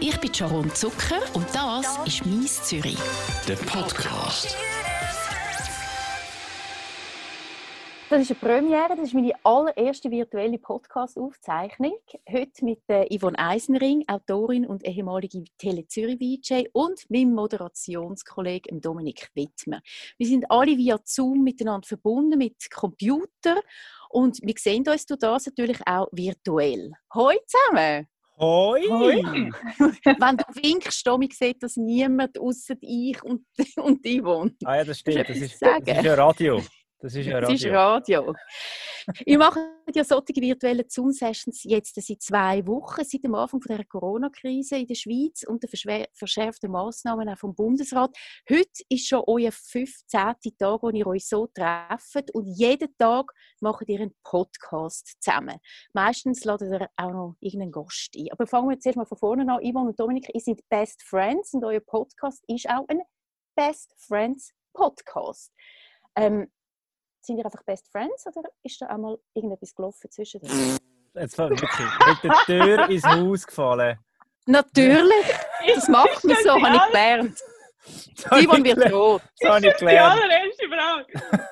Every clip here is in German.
Ich bin Sharon Zucker und das ist «Mies Zürich». Der Podcast. Das ist eine Premiere, das ist meine allererste virtuelle Podcast-Aufzeichnung. Heute mit äh, Yvonne Eisenring, Autorin und ehemalige Tele Zürich VJ und meinem Moderationskollegen Dominik Wittmer. Wir sind alle via Zoom miteinander verbunden mit Computer und wir sehen uns durch das natürlich auch virtuell. Hallo zusammen! Hoi! Hoi. Wenn du winkst, Tommy, sieht das niemand außer ich und, und Yvonne. Ah ja, das stimmt. Das ist, das ist ja Radio. Das ist ja Das ist Radio. Radio. Ich mache ja solche virtuellen Zoom-Sessions jetzt seit zwei Wochen, seit dem Anfang der Corona-Krise in der Schweiz und der verschärften Massnahmen auch vom Bundesrat. Heute ist schon euer 15. Tag, wo ihr euch so trefft und jeden Tag macht ihr einen Podcast zusammen. Meistens ladet ihr auch noch irgendeinen Gast ein. Aber fangen wir jetzt erstmal von vorne an. Yvonne und Dominik, ihr seid Best Friends und euer Podcast ist auch ein Best Friends Podcast. Ähm, sind ihr einfach Best Friends oder ist da auch mal irgendetwas gelaufen zwischen euch? Jetzt war wirklich mit der Tür ins Haus gefallen. Natürlich! Das macht man so, habe ich gelernt. Das habe ich Yvonne wird gelernt. rot. Das habe ich Die gelernt. allererste Frage.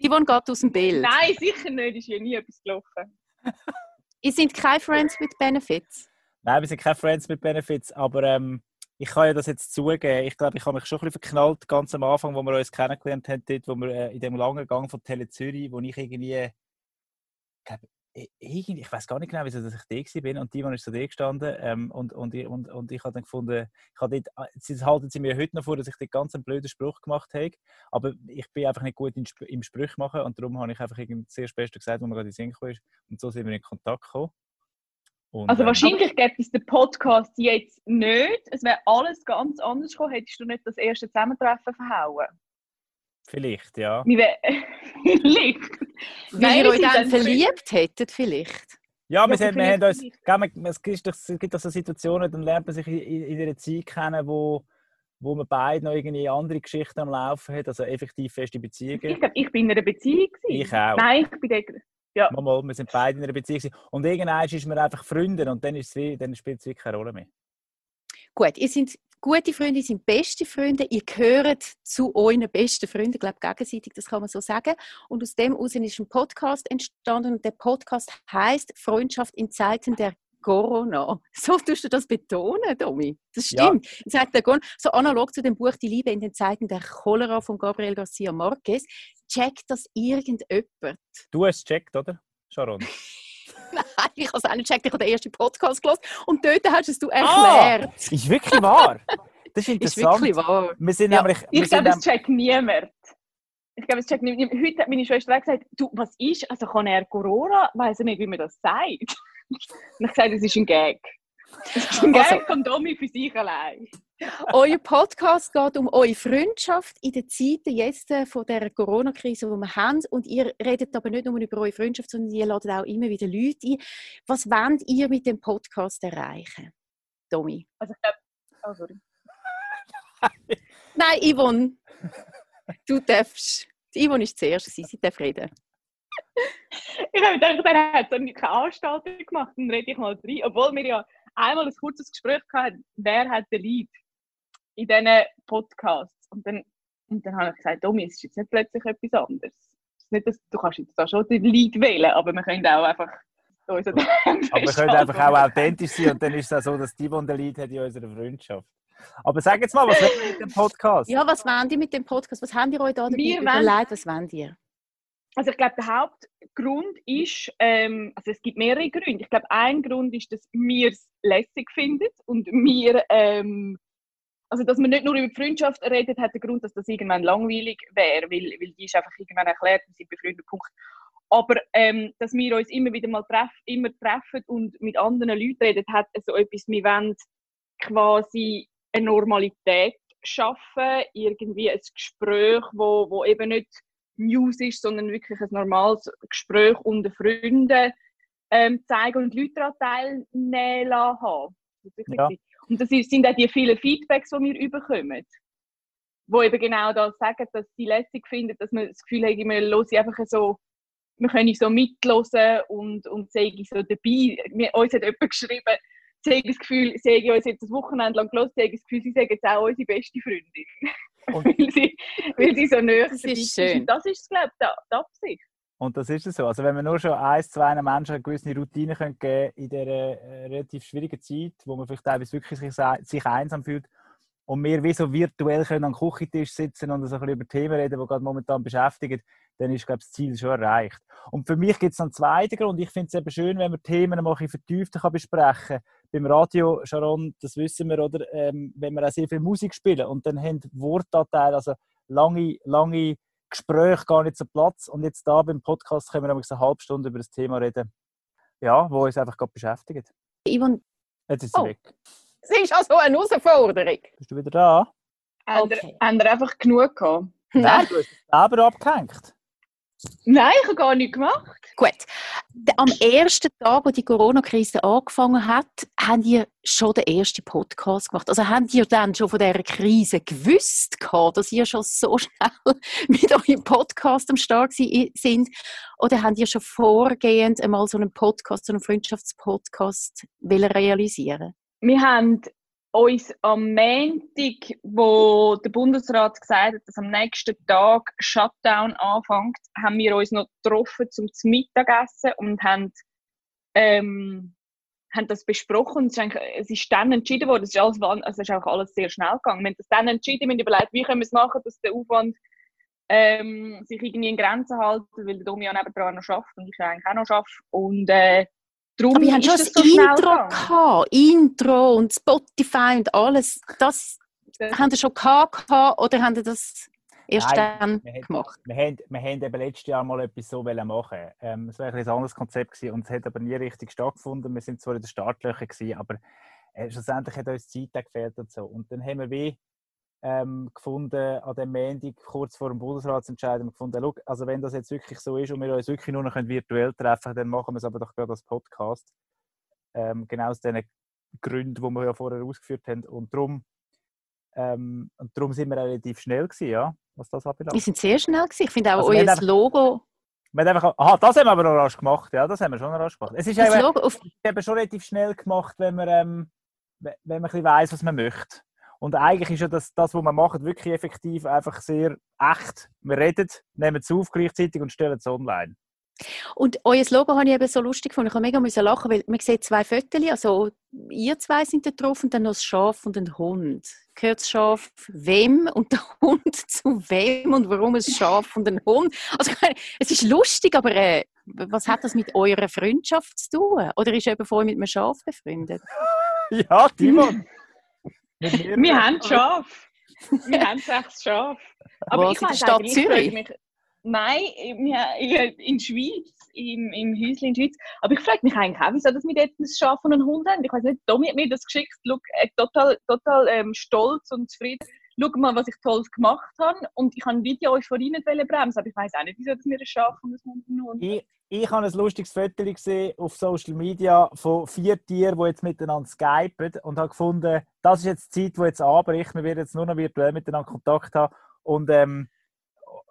Yvonne geht aus dem Bild. Nein, sicher nicht. Ist ja nie etwas gelaufen. Ihr seid keine Friends with Benefits. Nein, wir sind keine Friends mit Benefits, aber ähm, ich kann ja das jetzt zugeben. Ich glaube, ich habe mich schon ein bisschen verknallt, ganz am Anfang, wo wir uns kennengelernt haben, dort, wo wir äh, in dem langen Gang von Tele Zürich, wo ich irgendwie, glaub, i- irgendwie ich weiß gar nicht genau, wieso ich da bin und die ist so da gestanden ähm, und, und, ich- und, und ich habe dann gefunden, ich habe dort, äh, sie halten sie mir heute noch vor, dass ich dort ganz einen blöden Spruch gemacht habe, aber ich bin einfach nicht gut in, im Sprüch machen und darum habe ich einfach irgendwie das erste gesagt, wo mir gerade in den Sinn ist und so sind wir in Kontakt gekommen. Und, Also ähm, wahrscheinlich gibt es den Podcast jetzt nicht. Es wäre alles ganz anders gekommen, hättest du nicht das erste Zusammentreffen verhauen. Vielleicht, ja. Vielleicht. Weil ihr wir euch dann verliebt hättet vielleicht. Ja, wir, Ja, sind, wir haben uns, gell, es, gibt doch, es gibt doch so Situationen, dann lernt man sich in, in in einer Zeit kennen, wo, wo man beide noch irgendwie andere Geschichten am Laufen hat, also effektiv feste Ich Beziehungen. glaube, ich bin in einer Beziehung. gewesen. Ich auch. Nein, ich bin dort. Mal, mal, wir sind beide in einer Beziehung. Und irgendwann ist man einfach Freunde und dann, ist es wie, dann spielt es wirklich keine Rolle mehr. Gut, ihr seid gute Freunde, ihr seid beste Freunde, ihr gehört zu euren besten Freunden, ich glaube gegenseitig, das kann man so sagen. Und aus dem heraus ist ein Podcast entstanden und der Podcast heißt Freundschaft in Zeiten der Corona. So tust du das betonen, Domi. Das Ja. stimmt. Corona, so analog zu dem Buch Die Liebe in den Zeiten der Cholera von Gabriel Garcia Marquez. Checkt das irgendjemand? Du hast es gecheckt, oder, Sharon? Nein, ich habe es auch nicht gecheckt, ich habe den ersten Podcast gelesen und dort hast es du Ah! erklärt. Ist wirklich wahr? Das ist ist interessant. wirklich wahr. Wir sind Ja. nämlich... Wir Ich glaube, es checkt niemand. Ich glaube, es checkt niemand. Heute hat meine Schwester auch gesagt, du, was ist? Also kann er Corona? Weiß er nicht, wie man das sagt. Und ich gesagt, es ist ein Gag. Es ist ein Also- Gag von Domi für sich allein. Euer Podcast geht um eure Freundschaft in den Zeiten jetzt äh, von der Corona-Krise, die wir haben. Und ihr redet aber nicht nur über eure Freundschaft, sondern ihr ladet auch immer wieder Leute ein. Was wollt ihr mit dem Podcast erreichen? Domi? Also ich glaube, oh, sorry. Nein, Yvonne. Du darfst. Die Yvonne ist zuerst, sie sie darf reden. Ich habe gedacht, er hat so eine Veranstaltung gemacht, dann rede ich mal rein. Obwohl wir ja einmal ein kurzes Gespräch hatten, wer hat den Lead in diesen Podcasts. Und dann, und dann habe ich gesagt, Domi, es ist jetzt nicht plötzlich etwas anderes. Es ist nicht, dass, du kannst jetzt da schon den Lead wählen, aber wir können auch einfach Aber wir können einfach auch authentisch sein und dann ist es auch so, dass die, die den Lied hat in unserer Freundschaft. Aber sag jetzt mal, was wollt ihr mit dem Podcast? Ja, was wollt ihr mit dem Podcast? Was habt ihr euch da dabei Wir wollen- überlegt? Was wollt ihr? Also ich glaube, der Hauptgrund ist, ähm, also es gibt mehrere Gründe. Ich glaube, ein Grund ist, dass wir es lässig finden und wir, ähm, also dass man nicht nur über Freundschaft redet, hat den Grund, dass das irgendwann langweilig wäre, weil, weil die ist einfach irgendwann erklärt, wir sind befreundet, Punkt. Aber ähm, dass wir uns immer wieder mal treff, immer treffen und mit anderen Leuten reden, hat so etwas, wir wollen quasi eine Normalität schaffen, irgendwie ein Gespräch, wo, wo eben nicht News ist, sondern wirklich ein normales Gespräch unter Freunden ähm, zeigen und die Leute daran teilnehmen lassen. Das Ja. Und das sind auch die vielen Feedbacks, die wir bekommen. Wo eben genau das sagen, dass sie lässig finden, dass man das Gefühl hat, wir hören einfach so, wir können so mitlosen und, und sagen so dabei. Mir, uns hat jemand geschrieben, sie haben das Gefühl, sie haben uns jetzt das Wochenende lang gelesen, sie haben das Gefühl, sie sagen jetzt auch unsere beste Freundin. weil, sie, weil sie so näher Das dabei ist schön. Und das ist, glaube ich, die Absicht. Und das ist es so. Also wenn wir nur schon ein, zwei Menschen eine gewisse Routine können geben in dieser äh, relativ schwierigen Zeit, wo man vielleicht teilweise wirklich sich, sich einsam fühlt und wir wie so virtuell können am Küchentisch sitzen und so ein bisschen über Themen reden, die gerade momentan beschäftigen, dann ist glaube ich, das Ziel schon erreicht. Und für mich gibt es einen zweiten Grund. Ich finde es eben schön, wenn man Themen mal ein bisschen vertiefter besprechen kann. Beim Radio, Sharon, das wissen wir, oder? Ähm, wenn wir auch sehr viel Musik spielen und dann haben Wortanteile, also lange, lange Gespräche gar nicht so Platz. Und jetzt da beim Podcast können wir nämlich eine halbe Stunde über das Thema reden, ja, wo uns einfach gerade beschäftigt. Yvonne, Jetzt ist sie Oh. weg. das ist also eine Herausforderung. Bist du wieder da? Haben Okay. Haben ihr einfach genug gehabt? Nein, du hast es selber abgehängt. Nein, ich habe gar nichts gemacht. Gut. Am ersten Tag, wo die Corona-Krise angefangen hat, haben ihr schon den ersten Podcast gemacht. Also haben ihr dann schon von dieser Krise gewusst, gehabt, dass ihr schon so schnell mit eurem Podcast am Start gsi- sind? Oder habt ihr schon vorgehend einmal so einen Podcast, so einen Freundschaftspodcast realisieren? Wir haben uns am Montag, wo der Bundesrat gesagt hat, dass am nächsten Tag Shutdown anfängt, haben wir uns noch getroffen zum Mittagessen und haben, ähm, haben das besprochen. Es ist, es ist dann entschieden worden, es ist, alles, also ist auch alles sehr schnell gegangen. Wir haben das dann entschieden, wir haben überlegt, wie können wir es machen, dass der Aufwand ähm, sich irgendwie in Grenzen halten, weil der Domian nebenan noch schafft und ich eigentlich auch noch schaffe. Und äh, darum Aber habt ist schon das so Intro gehabt, Intro und Spotify und alles. Das Das- habt ihr schon gehabt oder habt ihr das erst Nein, dann wir haben- gemacht? Wir haben, wir haben eben letztes Jahr mal etwas so wollen machen. Ähm, es war ein, anderes Konzept gewesen und es hat aber nie richtig stattgefunden. Wir sind zwar in den Startlöchern gewesen, aber äh, schlussendlich hat uns die Zeit gefehlt und so. Und dann haben wir wie ähm, gefunden, an dem Montag, kurz vor dem Bundesratsentscheid, gefunden, schau, also wenn das jetzt wirklich so ist und wir uns wirklich nur noch virtuell treffen können, dann machen wir es aber doch gerade als Podcast. Ähm, genau aus den Gründen, die wir ja vorher ausgeführt haben. Und darum, ähm, und darum sind wir relativ schnell gewesen, ja, was das anbelangt. Wir sind sehr schnell gewesen. Ich finde auch Also euer einfach- Logo, Wir haben einfach, aha, das haben wir aber noch rasch gemacht. Ja, das haben wir schon noch rasch gemacht. Es ist das eben, Logo auf, eben schon relativ schnell gemacht, wenn man, ähm, we- wenn man ein bisschen weiss, was man möchte. Und eigentlich ist ja das, das, was wir machen, wirklich effektiv einfach sehr echt. Wir reden, nehmen es auf gleichzeitig und stellen es online. und euer Logo habe ich eben so lustig gefunden. Ich habe mega müssen lachen, weil man sieht zwei Fotos, also ihr zwei sind da drauf und dann noch das Schaf und ein Hund. Gehört das Schaf wem und der Hund zu wem und warum ein Schaf und ein Hund? Also es ist lustig, aber äh, was hat das mit eurer Freundschaft zu tun? Oder ist jemand von euch mit einem Schaf befreundet? Ja, Timon! Wir haben Schaf. Wir haben sechs Schaf. Aber ich in der Stadt eigentlich, ich Zürich? frage Mich, nein, wir- in der Schweiz, im, im Häuschen in der Schweiz. Aber ich frage mich eigentlich auch, wieso dass wir dort ein Schaf und einen Hund haben. Ich weiß nicht, Domi hat mir das geschickt. Äh, total total ähm, stolz und zufrieden. Schau mal, was ich Tolles gemacht habe. Und ich habe ein Video Euphorie nicht wollen bremsen. Aber ich weiß auch nicht, wieso dass wir ein Schaf und einen Hund und einen Hund Ich, ich habe ein lustiges Foto gesehen auf Social Media von vier Tieren, die jetzt miteinander skypen und habe gefunden, das ist jetzt die Zeit, die jetzt anbricht. Wir werden jetzt nur noch virtuell miteinander Kontakt haben. Und ähm,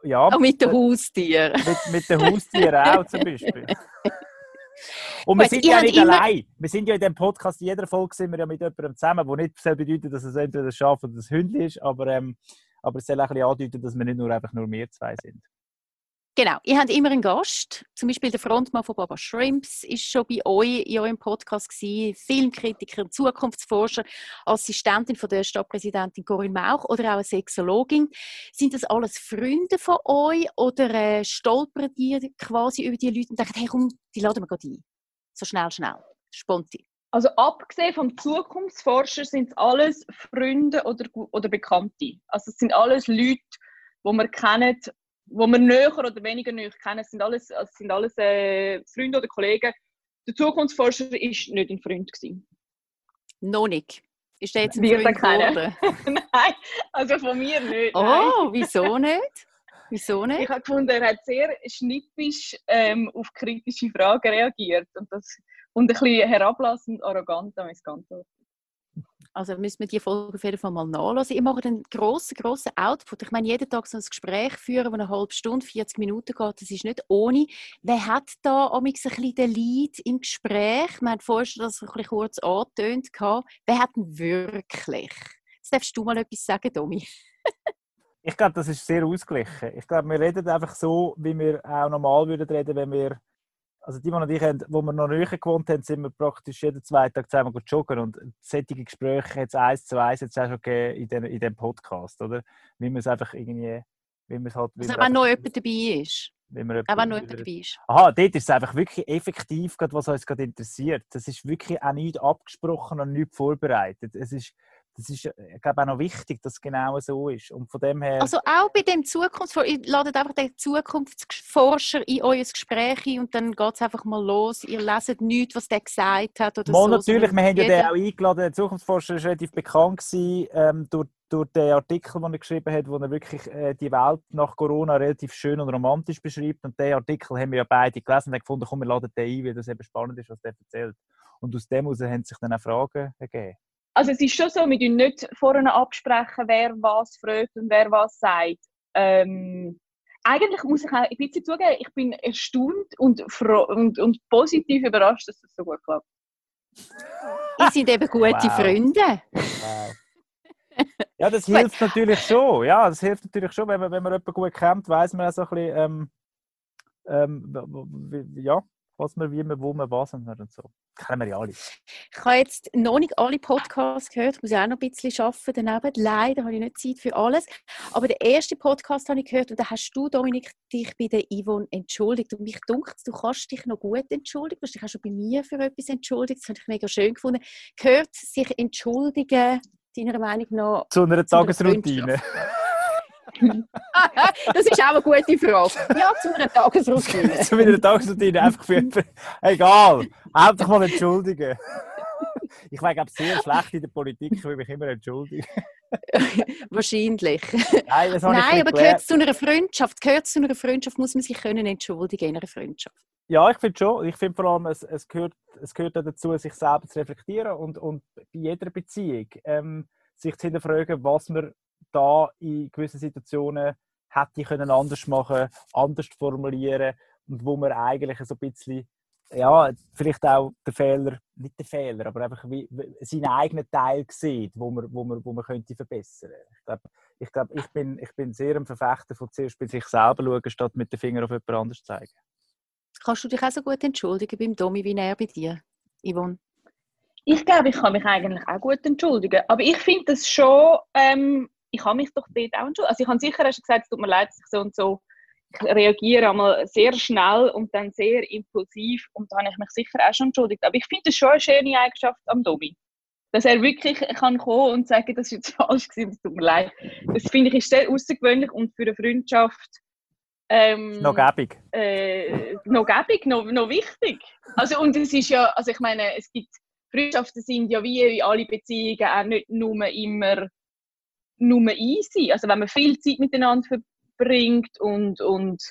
ja, Auch mit den Haustieren. mit, mit den Haustieren auch zum Beispiel. Und wir sind ja nicht immer- allein. Wir sind ja in dem Podcast, in jeder Folge sind wir ja mit jemandem zusammen, wo nicht soll bedeuten, dass es entweder das Schaf oder das Hündchen ist, aber, ähm, aber es soll auch ein bisschen andeuten, dass wir nicht nur einfach nur wir zwei sind. Genau, ihr habt immer einen Gast. Zum Beispiel der Frontmann von Baba Shrimps ist schon bei euch in eurem Podcast gewesen. Filmkritiker, Zukunftsforscher, Assistentin von der Stadtpräsidentin Corinne Mauch oder auch eine Sexologin. Sind das alles Freunde von euch oder äh, stolpert ihr quasi über die Leute und denkt, hey komm, die laden wir gerade ein. So schnell, schnell. Sponti. Also abgesehen vom Zukunftsforscher sind es alles Freunde oder, oder Bekannte. Also es sind alles Leute, die wir kennen, wo wir näher oder weniger näher kennen. Es sind alles, es sind alles äh, Freunde oder Kollegen. Der Zukunftsforscher war nicht ein Freund. Gewesen. Noch nicht. Ist der jetzt ein Wird Freund geworden? Nein, also von mir nicht. nein. Oh, wieso nicht? Wieso Ich nicht? habe gefunden, er hat sehr schnippisch ähm, auf kritische Fragen reagiert und, das, und ein bisschen herablassend, arrogant an mein Ganze. Also müssen wir die Folge auf jeden Fall mal nachlesen. Ich mache einen grossen, grossen Output. Ich meine, jeden Tag so ein Gespräch führen, das eine halbe Stunde, 40 Minuten geht, das ist nicht ohne. Wer hat da ein bisschen den Lead im Gespräch? Wir haben vorhin schon das ein bisschen kurz angetönt. Wer hat ihn wirklich? Jetzt darfst du mal etwas sagen, Domi. ich glaube, das ist sehr ausgeglichen. Ich glaube, wir reden einfach so, wie wir auch normal würden reden, wenn wir also die, die ich haben, wo wir noch näher gewohnt haben, sind wir praktisch jeden zweiten Tag zusammen joggen und solche Gespräche jetzt eins zu eins jetzt auch schon in, den, in dem Podcast, oder? Wie man es einfach irgendwie, wie man es halt... Also wenn noch jemand dabei ist. Wenn man auch wenn noch jemand dabei ist. Aha, dort ist es einfach wirklich effektiv, was uns gerade interessiert. Das ist wirklich auch nicht abgesprochen und nicht vorbereitet. Es ist das ist, ich glaube, auch noch wichtig, dass es genau so ist. Und von dem her... Also auch bei dem Zukunftsforscher, ihr ladet einfach den Zukunftsforscher in euer Gespräch ein und dann geht es einfach mal los. Ihr leset nichts, was der gesagt hat oder mal so. natürlich, wir haben ja den auch eingeladen. Der Zukunftsforscher war relativ bekannt gewesen, ähm, durch, durch den Artikel, den er geschrieben hat, wo er wirklich äh, die Welt nach Corona relativ schön und romantisch beschreibt. Und den Artikel haben wir ja beide gelesen und haben gefunden, komm, wir laden den ein, weil das eben spannend ist, was der erzählt. Und aus dem heraus haben sich dann auch Fragen ergeben also es ist schon so, wir nicht vorne absprechen, wer was fragt und wer was sagt. Ähm, eigentlich muss ich auch ein bisschen zugeben, ich bin erstaunt und, und, und positiv überrascht, dass das so gut klappt. Ihr sind eben gute wow. Freunde. Wow. Ja, das hilft natürlich schon. Ja, das hilft natürlich schon, wenn man, wenn man jemanden gut kennt, weiß man auch so ein bisschen, ähm, ähm, ja, was man, wie man, wo man, was und so. Das kennen wir ja alle. Ich habe jetzt noch nicht alle Podcasts gehört, muss ich auch noch ein bisschen arbeiten daneben. Leider habe ich nicht Zeit für alles. Aber den ersten Podcast habe ich gehört und da hast du, Dominik, dich bei der Yvonne entschuldigt. Und mich dunkt du kannst dich noch gut entschuldigen. Du hast dich auch schon bei mir für etwas entschuldigt. Das habe ich mega schön gefunden. Gehört sich entschuldigen, deiner Meinung nach, zu einer Tagesroutine? das ist auch eine gute Frage. Ja, zu einer Tagesroutine. zu einer Tagesroutine, einfach für Egal, einfach mal entschuldigen. Ich war, glaube sehr schlecht in der Politik, ich will mich immer entschuldigen. Wahrscheinlich. Nein, das Nein aber gehört zu einer Freundschaft? Gehört zu einer Freundschaft, muss man sich können entschuldigen in einer Freundschaft? Ja, ich finde schon. Ich finde vor allem, es, es, gehört, es gehört dazu, sich selber zu reflektieren und, und bei jeder Beziehung ähm, sich zu hinterfragen, was man da in gewissen Situationen hätte ich können anders machen, anders formulieren und wo man eigentlich so ein bisschen ja, vielleicht auch der Fehler, nicht der Fehler, aber einfach wie, seinen eigenen Teil sieht, wo man, wo man, wo man könnte verbessern könnte. Ich glaube, ich, bin, ich bin sehr ein Verfechter von zuerst bei sich selber schauen, statt mit dem Finger auf jemand anderes zeigen. Kannst du dich auch so gut entschuldigen beim Domi wie er bei dir, Yvonne? Ich glaube, ich kann mich eigentlich auch gut entschuldigen. Aber ich finde das schon ähm, ich habe mich doch dort auch entschuldigt. Also ich habe sicher hast gesagt, es tut mir leid, dass ich so und so ich reagiere einmal sehr schnell und dann sehr impulsiv und da habe ich mich sicher auch schon entschuldigt. Aber ich finde das schon eine schöne Eigenschaft am Domi. Dass er wirklich kann kommen und sagen, das ist jetzt falsch gewesen, es tut mir leid. Das finde ich ist sehr außergewöhnlich und für eine Freundschaft ähm, noch gäbig. Äh, noch gäbig, noch, noch wichtig. Also und es ist ja, also ich meine, es gibt Freundschaften sind ja wie alle Beziehungen auch nicht nur immer nur easy. Also wenn man viel Zeit miteinander verbringt und, und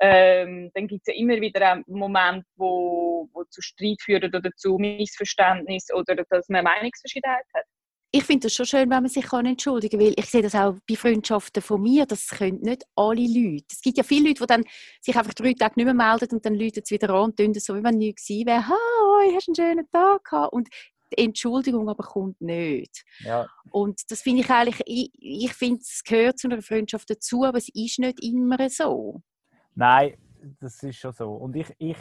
ähm, dann gibt es ja immer wieder einen Moment, wo, wo zu Streit führt oder zu Missverständnis oder dass man Meinungsverschiedenheit hat. Ich finde es schon schön, wenn man sich kann entschuldigen kann, weil ich sehe das auch bei Freundschaften von mir, das können nicht alle Leute. Es gibt ja viele Leute, die dann sich einfach drei Tage nicht mehr melden und dann läuten sie wieder an und tun so, wie wenn nichts gewesen wäre. «Hallo, hast einen schönen Tag gehabt?» Und die Entschuldigung aber kommt nicht. Ja. Und das finde ich eigentlich, ich, ich finde, es gehört zu einer Freundschaft dazu, aber es ist nicht immer so. Nein, das ist schon so. Und ich, ich,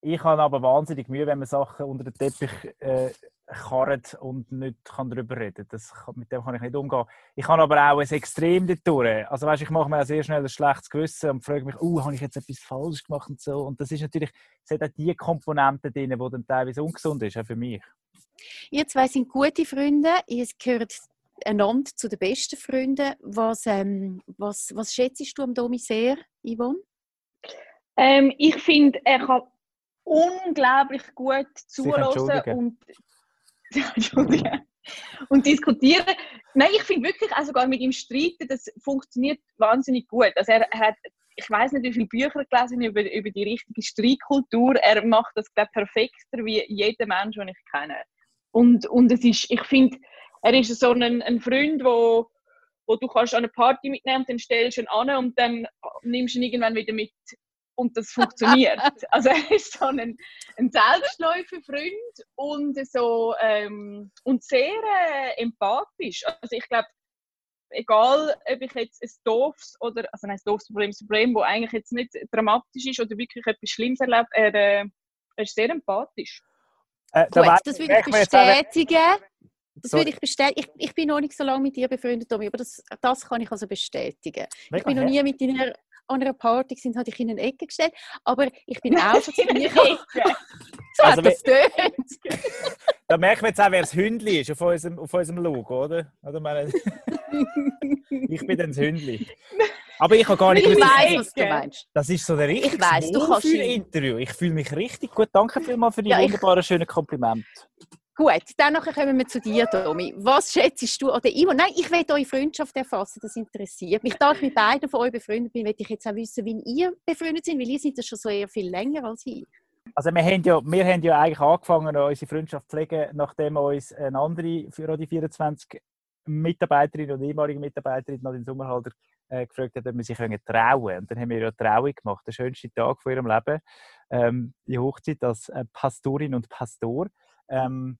ich habe aber wahnsinnig Mühe, wenn man Sachen unter den Teppich äh, karrt und nicht kann darüber reden kann. Mit dem kann ich nicht umgehen. Ich habe aber auch ein Extrem dort Also weißt, ich mache mir auch sehr schnell ein schlechtes Gewissen und frage mich, uh, habe ich jetzt etwas falsch gemacht und so. Und das ist natürlich, es hat auch die Komponenten drin, die dann teilweise ungesund ist, auch für mich. Ihr zwei sind gute Freunde, ihr gehört einander zu den besten Freunden. Was, ähm, was, was schätzt du am Domi sehr, Yvonne? Ähm, ich finde, er kann unglaublich gut zuhören und, und diskutieren. Nein, ich finde wirklich, auch sogar mit ihm streiten, das funktioniert wahnsinnig gut. Also er, er hat, ich weiß nicht, wie viele Bücher gelesen über, über die richtige Streitkultur. Er macht das, glaube perfekter wie jeder Mensch, den ich kenne. Und, und es ist, ich finde, Er ist so ein, ein Freund, wo, wo du kannst an eine Party mitnehmen und dann stellst du ihn an und dann nimmst du ihn irgendwann wieder mit und das funktioniert. also er ist so ein, ein Selbstläufer-Freund und so ähm, und sehr äh, empathisch. Also ich glaube, egal ob ich jetzt ein doofes oder also ein doofes Problem, ein Problem, das eigentlich jetzt nicht dramatisch ist oder wirklich etwas Schlimmes erlebt, er, äh, er ist sehr empathisch. Äh, Gut, das würde ich bestätigen. Das würde ich bestätigen. Ich, ich, bin noch nicht so lange mit dir befreundet, Tommy, aber das, das kann ich also bestätigen. Ich bin noch nie mit deiner an einer Party sind, hatte ich in eine Ecke gestellt. Aber ich bin auch schon zu mir So also, hat das tönt. da merken wir jetzt auch, wer das Hündli ist auf unserem, auf unserem Logo, oder? oder meine, ich bin dann das Hündli. Aber ich habe gar nicht Ich weiß, was du meinst. Das ist so ein richtiges Wohlfühl-Interview. Ich fühle mich richtig gut. Danke vielmals für die ja, wunderbaren, schönen Komplimente. Gut, dann kommen wir zu dir, Tommy. Was schätzt du oder Ivo? Nein, ich will eure Freundschaft erfassen, das interessiert mich. Da ich mit beiden von euch befreundet bin, möchte ich jetzt auch wissen, wie ihr befreundet seid, weil ihr seid ja schon so eher viel länger als ich. Also wir haben ja, wir haben ja eigentlich angefangen, unsere Freundschaft zu pflegen, nachdem uns eine andere für die 24 Mitarbeiterin und ehemalige Mitarbeiterin noch den Sommerhalter äh, gefragt hat, ob wir sich trauen können. Und dann haben wir ja Trauung gemacht, der schönste Tag von ihrem Leben, ähm, die Hochzeit als äh, Pastorin und Pastor. Ähm,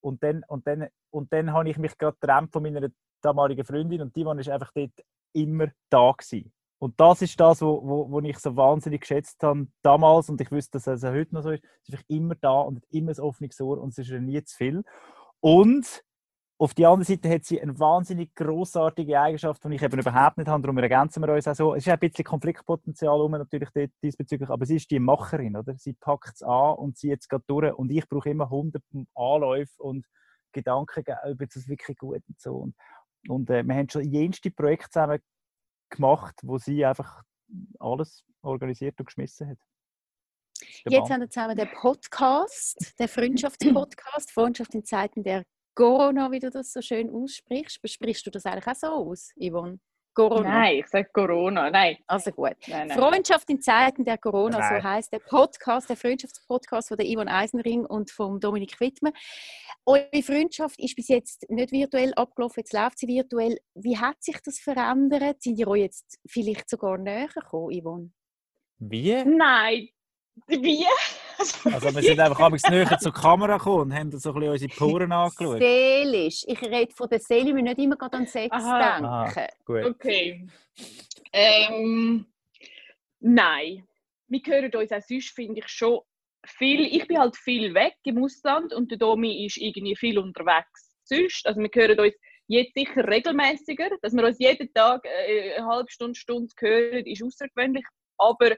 und dann, und dann, und dann habe ich mich gerade getrennt von meiner damaligen Freundin und die war einfach dort immer da gewesen. Und das ist das, wo, wo, wo ich so wahnsinnig geschätzt habe damals und ich wüsste, dass es heute noch so ist. Sie ist einfach immer da und hat immer ein offenes Ohr und es ist nie zu viel. Und auf der anderen Seite hat sie eine wahnsinnig großartige Eigenschaft, die ich eben überhaupt nicht habe. Darum ergänzen wir uns auch so. Es ist ein bisschen Konfliktpotenzial um natürlich diesbezüglich, aber sie ist die Macherin, oder? Sie packt es an und sie jetzt geht durch. Und ich brauche immer hundert Anläufe und Gedanken, ob es wirklich gut und so. Und, und äh, wir haben schon jenste Projekte zusammen gemacht, wo sie einfach alles organisiert und geschmissen hat. Jetzt haben wir zusammen den Podcast, den Freundschaftspodcast, Freundschaft in Zeiten der Corona, wie du das so schön aussprichst. Besprichst du das eigentlich auch so aus, Yvonne? Corona. Nein, ich sage Corona, nein. Also gut. Nein, nein. Freundschaft in Zeiten der Corona, nein. so heißt der Podcast, der Freundschaftspodcast von der Yvonne Eisenring und von Dominik Wittmer. Eure Freundschaft ist bis jetzt nicht virtuell abgelaufen, jetzt läuft sie virtuell. Wie hat sich das verändert? Sind ihr euch jetzt vielleicht sogar näher gekommen, Yvonne? Wie? Nein, wie? Also wir sind einfach abends näher zur Kamera gekommen und haben so ein bisschen unsere Poren angeschaut. Seelisch. Ich rede von der Seele, wir nicht immer an Sex Aha. denken. Aha, gut. Okay. Ähm, nein. Wir hören uns auch sonst, finde ich, schon viel. Ich bin halt viel weg im Ausland und der Domi ist irgendwie viel unterwegs. Sonst, also wir hören uns jetzt sicher regelmäßiger. Dass wir uns jeden Tag äh, eine halbe Stunde, Stunde hören, ist außergewöhnlich. Aber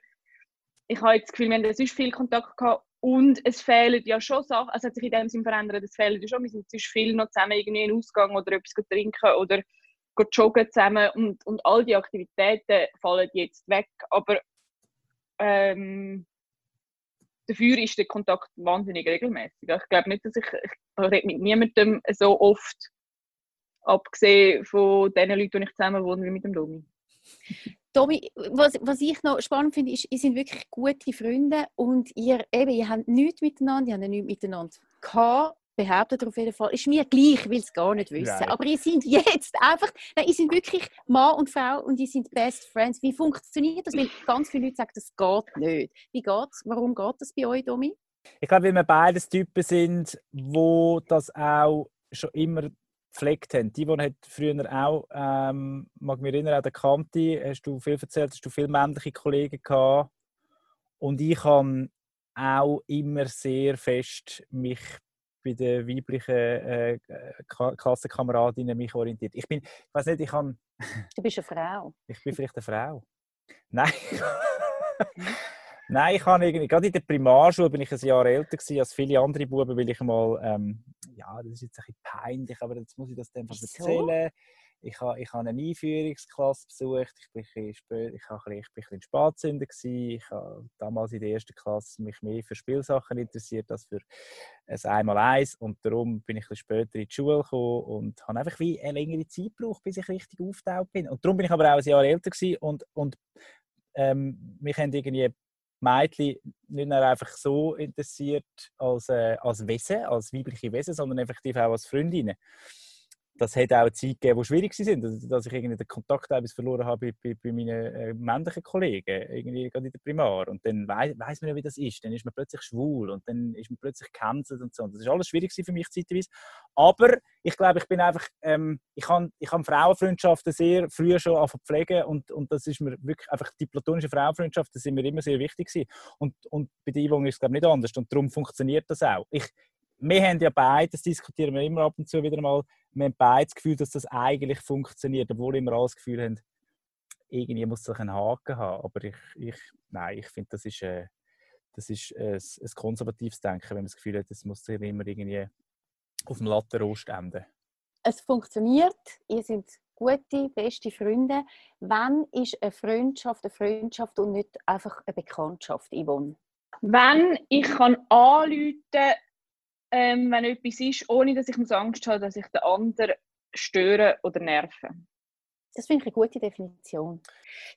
ich habe jetzt das Gefühl, wir haben sonst viel Kontakt gehabt und es fehlen ja schon Sachen, also hat sich in dem Sinne verändert, es fehlen ja schon, wir sind sonst viel noch zusammen irgendwie in Ausgang oder etwas trinken oder joggen zusammen und, und all die Aktivitäten fallen jetzt weg, aber ähm, dafür ist der Kontakt wahnsinnig regelmäßig. Ich glaube nicht, dass ich, ich rede mit niemandem so oft, abgesehen von den Leuten, die ich zusammen wohne, wie mit dem Domi. Tommy, was, was ich noch spannend finde, ist, ihr sind wirklich gute Freunde und ihr, eben, ihr habt nichts miteinander, ihr habt nichts miteinander gehabt, behauptet auf jeden Fall. Ist mir gleich, ich will es gar nicht wissen. Nein. Aber ihr seid jetzt einfach, nein, ihr seid wirklich Mann und Frau und ihr seid Best Friends. Wie funktioniert das? Weil ganz viele Leute sagen, das geht nicht. Wie geht's? Warum geht das bei euch, Domi? Ich glaube, weil wir beides Typen sind, wo das auch schon immer gepflegt haben. Die, die früher auch, ähm, mag mich erinnern, an der Kante, hast du viel erzählt, hast du viele männliche Kollegen gehabt. Und ich habe auch immer sehr fest mich bei den weiblichen äh, Klassenkameradinnen mich orientiert. Ich bin, ich weiß nicht, ich kann. Du bist eine Frau. Ich bin vielleicht eine Frau. Nein. Nein, ich habe irgendwie, gerade in der Primarschule bin ich ein Jahr älter gewesen als viele andere Buben, weil ich mal, ähm, ja, das ist jetzt ein bisschen peinlich, aber jetzt muss ich das einfach erzählen. Ich habe, ich habe eine Einführungsklasse besucht, ich bin ein bisschen, ich habe ein bisschen, ein Spatzünder gewesen. Ich habe damals in der ersten Klasse mich mehr für Spielsachen interessiert als für ein Einmal-Eins und darum bin ich ein bisschen später in die Schule gekommen und habe einfach wie eine längere Zeit gebraucht, bis ich richtig aufgetaucht bin. Und darum bin ich aber auch ein Jahr älter gewesen und, und ähm, mich haben irgendwie Mädchen nicht nur einfach so interessiert als, äh, als Wesen, als weibliche Wesen, sondern effektiv auch als Freundinnen. Das hat auch Zeit gegeben, die schwierig waren. Dass, dass ich irgendwie den Kontakt verloren habe bei, bei, meinen äh, männlichen Kollegen, irgendwie gerade in der Primar. Und dann weiss, weiss man ja, wie das ist. Dann ist man plötzlich schwul und dann ist man plötzlich gecancelt und so. Und das ist alles schwierig für mich zeitweise. Aber ich glaube, ich bin einfach, ähm, ich habe ich hab Frauenfreundschaften sehr früh schon pflegen und, und das ist mir wirklich einfach, die platonische Frauenfreundschaften sind mir immer sehr wichtig gewesen. Und, und bei der Einwohnung ist es glaube ich nicht anders und darum funktioniert das auch. Ich, wir haben ja beide, das diskutieren wir immer ab und zu wieder mal, wir haben beide das Gefühl, dass das eigentlich funktioniert, obwohl wir immer das Gefühl haben, irgendwie muss es einen Haken haben. Aber ich, ich nein, ich finde, das ist, äh, das ist äh, ein, ein konservatives Denken, wenn man das Gefühl hat, es muss sich immer irgendwie auf dem Lattenrost enden. Es funktioniert, ihr seid gute, beste Freunde. Wann ist eine Freundschaft eine Freundschaft und nicht einfach eine Bekanntschaft, Yvonne? Wenn ich kann anrufen ähm, wenn etwas ist, ohne dass ich Angst habe, dass ich den anderen störe oder nerve. Das finde ich eine gute Definition.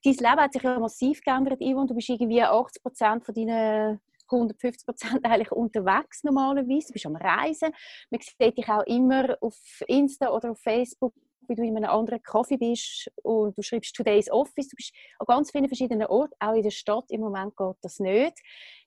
Dein Leben hat sich ja massiv geändert, Yvonne. Du bist irgendwie 80 Prozent von deinen 150 Prozent eigentlich unterwegs normalerweise. Du bist am Reisen. Man sieht dich auch immer auf Insta oder auf Facebook, wie du in einem anderen Kaffee bist und du schreibst Today's Office. Du bist an ganz vielen verschiedenen Orten, auch in der Stadt. Im Moment geht das nicht.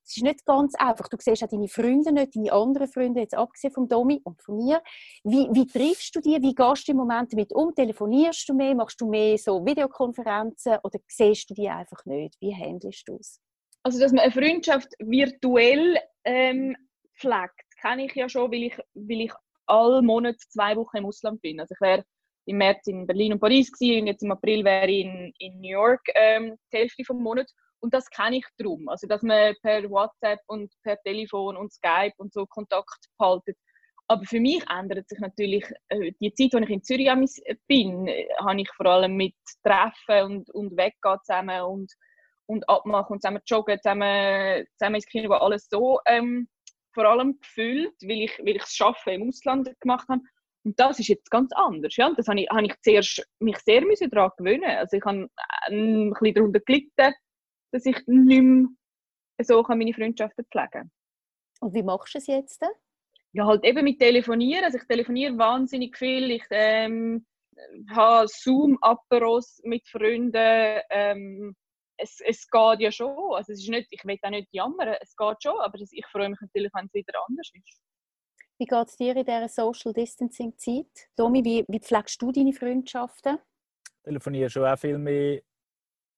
Es ist nicht ganz einfach. Du siehst auch deine Freunde nicht, deine anderen Freunde, jetzt abgesehen von Domi und von mir. Wie, wie triffst du die? Wie gehst du im Moment damit um? Telefonierst du mehr? Machst du mehr so Videokonferenzen oder siehst du die einfach nicht? Wie handelst du es? Also, dass man eine Freundschaft virtuell ähm, pflegt, kenne ich ja schon, weil ich, weil ich alle Monate zwei Wochen im Ausland bin. Also ich wäre im März in Berlin und Paris gewesen, und jetzt im April wäre ich in, in New York ähm, die Hälfte vom Monat. Und das kenne ich darum. Also, dass man per WhatsApp und per Telefon und Skype und so Kontakt behaltet. Aber für mich ändert sich natürlich äh, die Zeit, als ich in Zürich bin, äh, habe ich vor allem mit Treffen und, und Weggehen zusammen und, und Abmachen und zusammen joggen, zusammen, zusammen ins Kino, alles so ähm, vor allem gefüllt, weil ich, weil ich das Arbeiten im Ausland gemacht habe. Und das ist jetzt ganz anders. Ja? Das habe ich, habe ich zuerst mich sehr daran gewöhnen. Also ich habe ein bisschen darunter gelitten, dass ich nicht mehr so meine Freundschaften pflegen kann. Und wie machst du es jetzt? Ja, halt eben mit Telefonieren. Also ich telefoniere wahnsinnig viel. Ich ähm, habe Zoom-Aperos mit Freunden. Ähm, es, es geht ja schon. Also es ist nicht, ich will auch nicht jammern, es geht schon, aber ich freue mich natürlich, wenn es wieder anders ist. Wie geht es dir in dieser Social Distancing Zeit? Domi, wie, wie pflegst du deine Freundschaften? Ich telefoniere schon auch viel mehr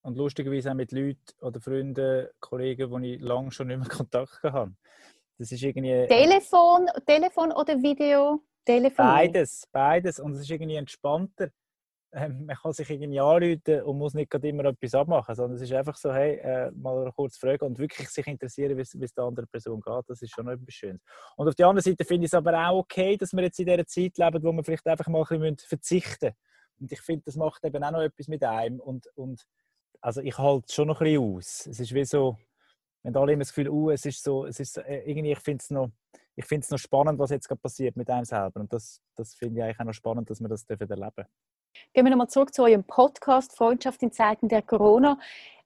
und lustigerweise auch mit Leuten oder Freunden, Kollegen, die ich lange schon nicht mehr Kontakt habe. Das ist irgendwie... Telefon, Telefon oder Video? Telefon. Beides, beides. Und es ist irgendwie entspannter. Ähm, man kann sich irgendwie anrufen und muss nicht immer etwas abmachen, sondern es ist einfach so, hey, äh, mal kurz fragen und wirklich sich interessieren, wie es der anderen Person geht. Das ist schon etwas Schönes. Und auf der anderen Seite finde ich es aber auch okay, dass wir jetzt in dieser Zeit leben, wo wir vielleicht einfach mal ein bisschen verzichten müssen. Und ich finde, das macht eben auch noch etwas mit einem. Und, und also ich halte es schon noch ein bisschen aus. Es ist wie so, wenn alle immer das Gefühl, uh, es ist so, es ist äh, irgendwie, ich finde es noch, ich finde es noch spannend, was jetzt gerade passiert mit einem selber. Und das, das finde ich eigentlich auch noch spannend, dass wir das erleben dürfen. Gehen wir nochmal zurück zu eurem Podcast Freundschaft in Zeiten der Corona.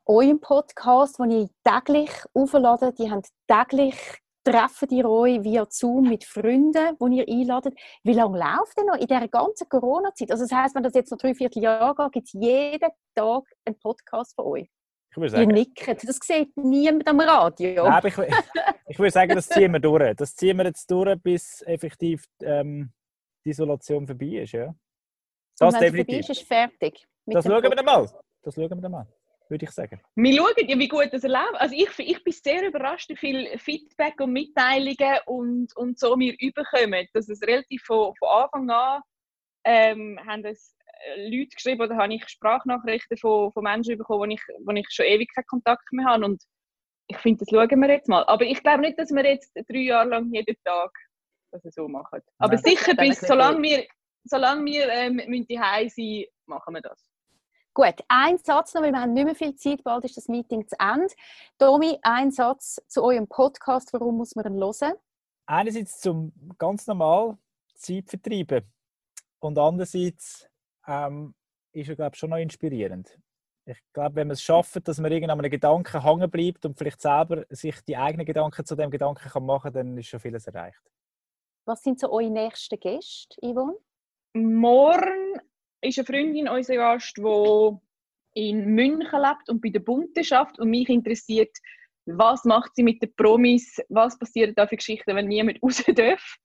Eurem Podcast, den ihr täglich aufladet, die haben täglich treffen die euch via Zoom mit Freunden, die ihr einladet. Wie lange läuft denn noch in dieser ganzen Corona-Zeit? Also das heisst, wenn das jetzt noch drei Vierteljahr geht, gibt es jeden Tag einen Podcast von euch? Ich würde sagen, ihr nickt. Das sieht niemand am Radio. Nein, ich, ich würde sagen, das ziehen wir durch. Das ziehen wir jetzt durch, bis effektiv ähm, die Isolation vorbei ist. Ja? Das Und definitiv. Ist, ist fertig. Das schauen wir dann mal. Das schauen wir dann mal würde ich sagen. Wir schauen ja, wie gut das erlebt. Also ich, ich bin sehr überrascht, wie viel Feedback und Mitteilungen und, und so wir überkommen. Dass es relativ von, von Anfang an ähm, haben es äh, Leute geschrieben oder habe ich Sprachnachrichten von, von Menschen bekommen, wo ich, wo ich schon ewig keinen Kontakt mehr habe. Und ich finde, das schauen wir jetzt mal. Aber ich glaube nicht, dass wir jetzt drei Jahre lang jeden Tag das so machen. Aber Nein, sicher, bis, solange wir, solange wir ähm, die sind, machen wir das. Gut, ein Satz noch, weil wir haben nicht mehr viel Zeit, bald ist das Meeting zu Ende. Domi, ein Satz zu eurem Podcast, warum muss man ihn hören? Einerseits zum ganz normal Zeit vertreiben und andererseits ähm, ist er glaube schon noch inspirierend. Ich glaube, wenn man es schafft, dass man irgendwann einem Gedanken hängen bleibt und vielleicht selber sich die eigenen Gedanken zu dem Gedanken kann machen kann, dann ist schon vieles erreicht. Was sind so eure nächsten Gäste, Yvonne? Morgen ist eine Freundin unser Gast, die in München lebt und bei der Bunte schafft und mich interessiert, was macht sie mit den Promis, was passiert da für Geschichten, wenn niemand raus darf.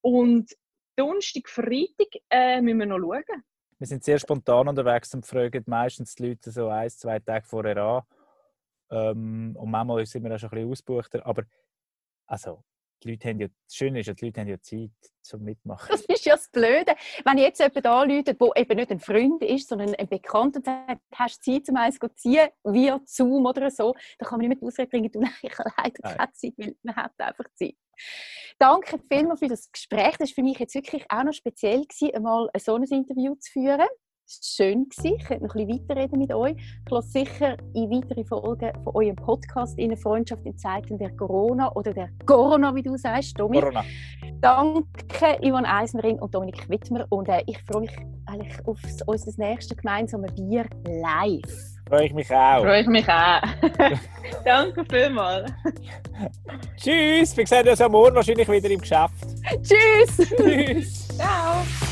Und Donnerstag, Freitag äh, müssen wir noch schauen. Wir sind sehr spontan unterwegs und fragen meistens die Leute so ein, zwei Tage vorher an. Ähm, und manchmal sind wir auch schon ein bisschen ausgebuchter. Aber also, die Leute haben ja, das Schöne ist ja, die Leute haben ja Zeit zum Mitmachen. Das ist ja das Blöde. Wenn jetzt jemand anruft, der eben nicht ein Freund ist, sondern ein Bekannter, und sagt, hast du Zeit, um eins zu ziehen, via Zoom oder so, dann kann man nicht mehr die Ausrede bringen, du, nein, ich habe leider Nein. keine Zeit, weil man hat einfach Zeit. Danke vielmals für das Gespräch. Das war für mich jetzt wirklich auch noch speziell, gewesen, einmal ein so ein Interview zu führen. Schön. gewesen. Ich könnte noch ein bisschen weiterreden mit euch. Ich lasse sicher in weitere Folgen von eurem Podcast in Freundschaft in Zeiten der Corona oder der Corona, wie du sagst, Domi. Corona. Danke, Ivan Eisenring und Dominik Wittmer. Und äh, ich freue mich eigentlich auf unser nächstes gemeinsame Bier live. Freue ich mich auch. Freue ich mich auch. Danke vielmals. Tschüss, wir sehen uns am Morgen wahrscheinlich wieder im Geschäft. Tschüss! Tschüss. Ciao.